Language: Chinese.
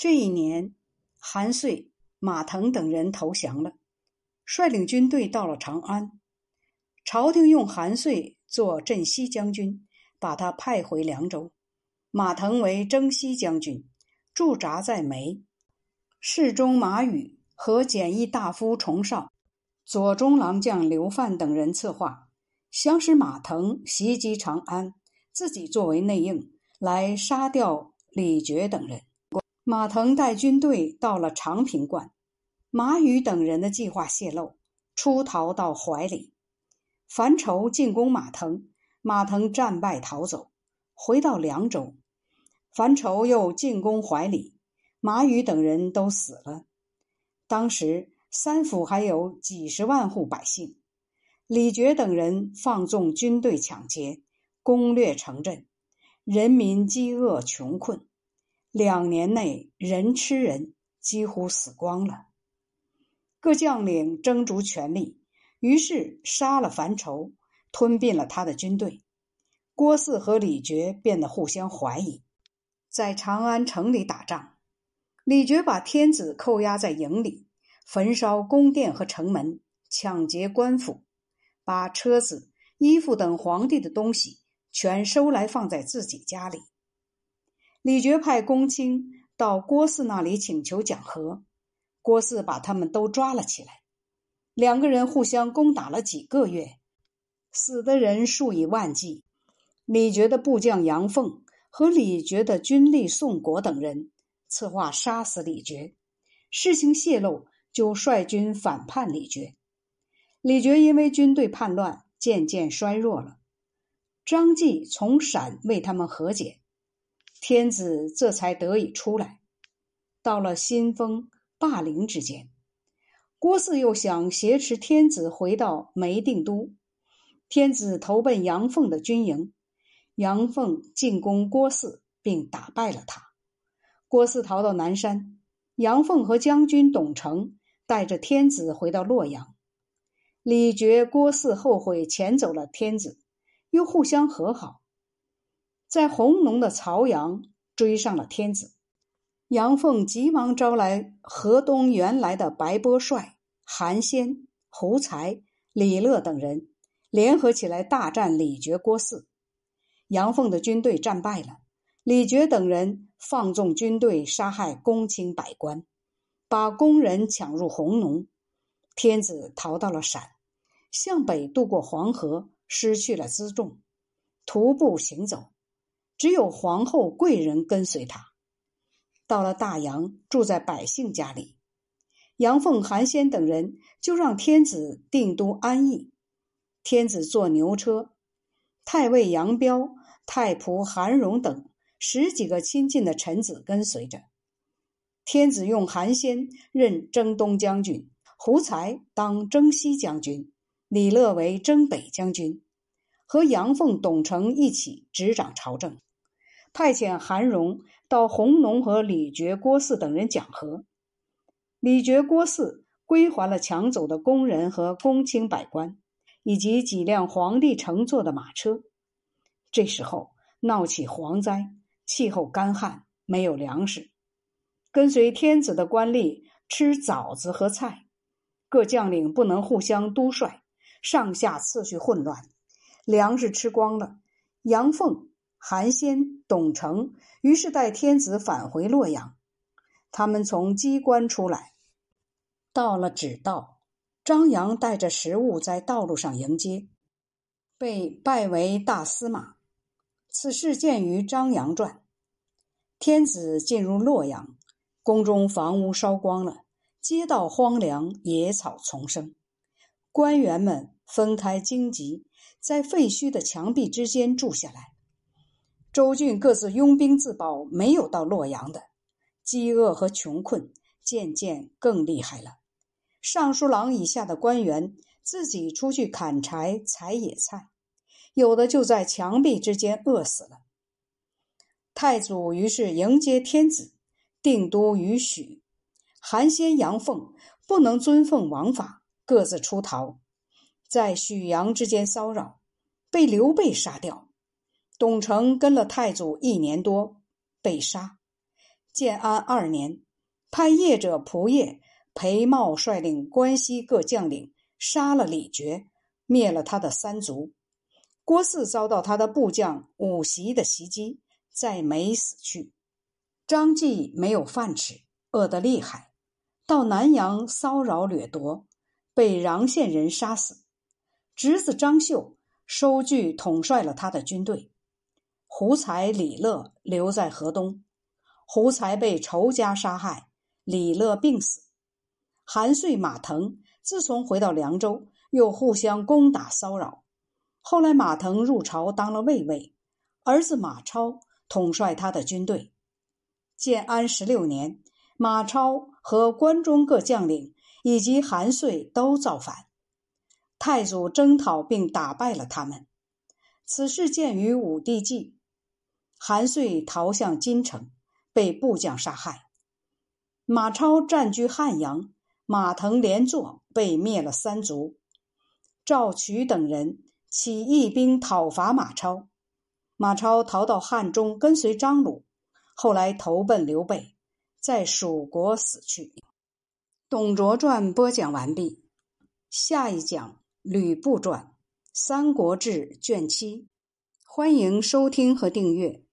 这一年，韩遂、马腾等人投降了，率领军队到了长安。朝廷用韩遂做镇西将军，把他派回凉州；马腾为征西将军，驻扎在梅。侍中马宇和简易大夫崇绍、左中郎将刘范等人策划，想使马腾袭击长安，自己作为内应来杀掉李傕等人。马腾带军队到了长平关，马宇等人的计划泄露，出逃到怀里。樊稠进攻马腾，马腾战败逃走，回到凉州。樊稠又进攻怀里，马宇等人都死了。当时三府还有几十万户百姓，李傕等人放纵军队抢劫，攻略城镇，人民饥饿穷困，两年内人吃人，几乎死光了。各将领争逐权力。于是杀了樊稠，吞并了他的军队。郭汜和李傕变得互相怀疑，在长安城里打仗。李傕把天子扣押在营里，焚烧宫殿和城门，抢劫官府，把车子、衣服等皇帝的东西全收来放在自己家里。李傕派公卿到郭汜那里请求讲和，郭汜把他们都抓了起来。两个人互相攻打了几个月，死的人数以万计。李傕的部将杨凤和李傕的军吏宋国等人策划杀死李傕，事情泄露，就率军反叛李傕。李傕因为军队叛乱，渐渐衰弱了。张继从陕为他们和解，天子这才得以出来。到了新丰、霸陵之间。郭汜又想挟持天子回到梅定都，天子投奔杨凤的军营，杨凤进攻郭汜，并打败了他。郭汜逃到南山，杨凤和将军董承带着天子回到洛阳。李傕、郭汜后悔遣走了天子，又互相和好，在弘农的曹阳追上了天子。杨凤急忙招来河东原来的白波帅韩先、胡才、李乐等人，联合起来大战李傕、郭汜。杨凤的军队战败了，李傕等人放纵军队杀害公卿百官，把工人抢入弘农。天子逃到了陕，向北渡过黄河，失去了辎重，徒步行走，只有皇后、贵人跟随他。到了大洋，住在百姓家里。杨凤、韩先等人就让天子定都安邑。天子坐牛车，太尉杨彪、太仆韩荣等十几个亲近的臣子跟随着。天子用韩先任征东将军，胡才当征西将军，李乐为征北将军，和杨凤、董承一起执掌朝政。派遣韩荣到弘农和李傕、郭汜等人讲和，李傕、郭汜归还了抢走的工人和公卿百官，以及几辆皇帝乘坐的马车。这时候闹起蝗灾，气候干旱，没有粮食。跟随天子的官吏吃枣子和菜，各将领不能互相督率，上下次序混乱，粮食吃光了。杨凤。韩先、董承于是带天子返回洛阳。他们从机关出来，到了指道，张扬带着食物在道路上迎接，被拜为大司马。此事见于《张扬传》。天子进入洛阳，宫中房屋烧光了，街道荒凉，野草丛生。官员们分开荆棘，在废墟的墙壁之间住下来。州郡各自拥兵自保，没有到洛阳的，饥饿和穷困渐渐更厉害了。尚书郎以下的官员自己出去砍柴采野菜，有的就在墙壁之间饿死了。太祖于是迎接天子，定都于许。韩先、杨凤不能遵奉王法，各自出逃，在许阳之间骚扰，被刘备杀掉。董承跟了太祖一年多，被杀。建安二年，派业者仆业裴茂率领关西各将领杀了李傕，灭了他的三族。郭汜遭到他的部将武袭的袭击，在没死去。张继没有饭吃，饿得厉害，到南阳骚扰掠夺，被穰县人杀死。侄子张绣收据统帅了他的军队。胡才、李乐留在河东。胡才被仇家杀害，李乐病死。韩遂、马腾自从回到凉州，又互相攻打骚扰。后来马腾入朝当了卫尉，儿子马超统帅他的军队。建安十六年，马超和关中各将领以及韩遂都造反，太祖征讨并打败了他们。此事见于《武帝纪》。韩遂逃向金城。被部将杀害，马超占据汉阳，马腾连坐，被灭了三族。赵渠等人起义兵讨伐马超，马超逃到汉中，跟随张鲁，后来投奔刘备，在蜀国死去。董卓传播讲完毕，下一讲吕布传，《三国志》卷七，欢迎收听和订阅。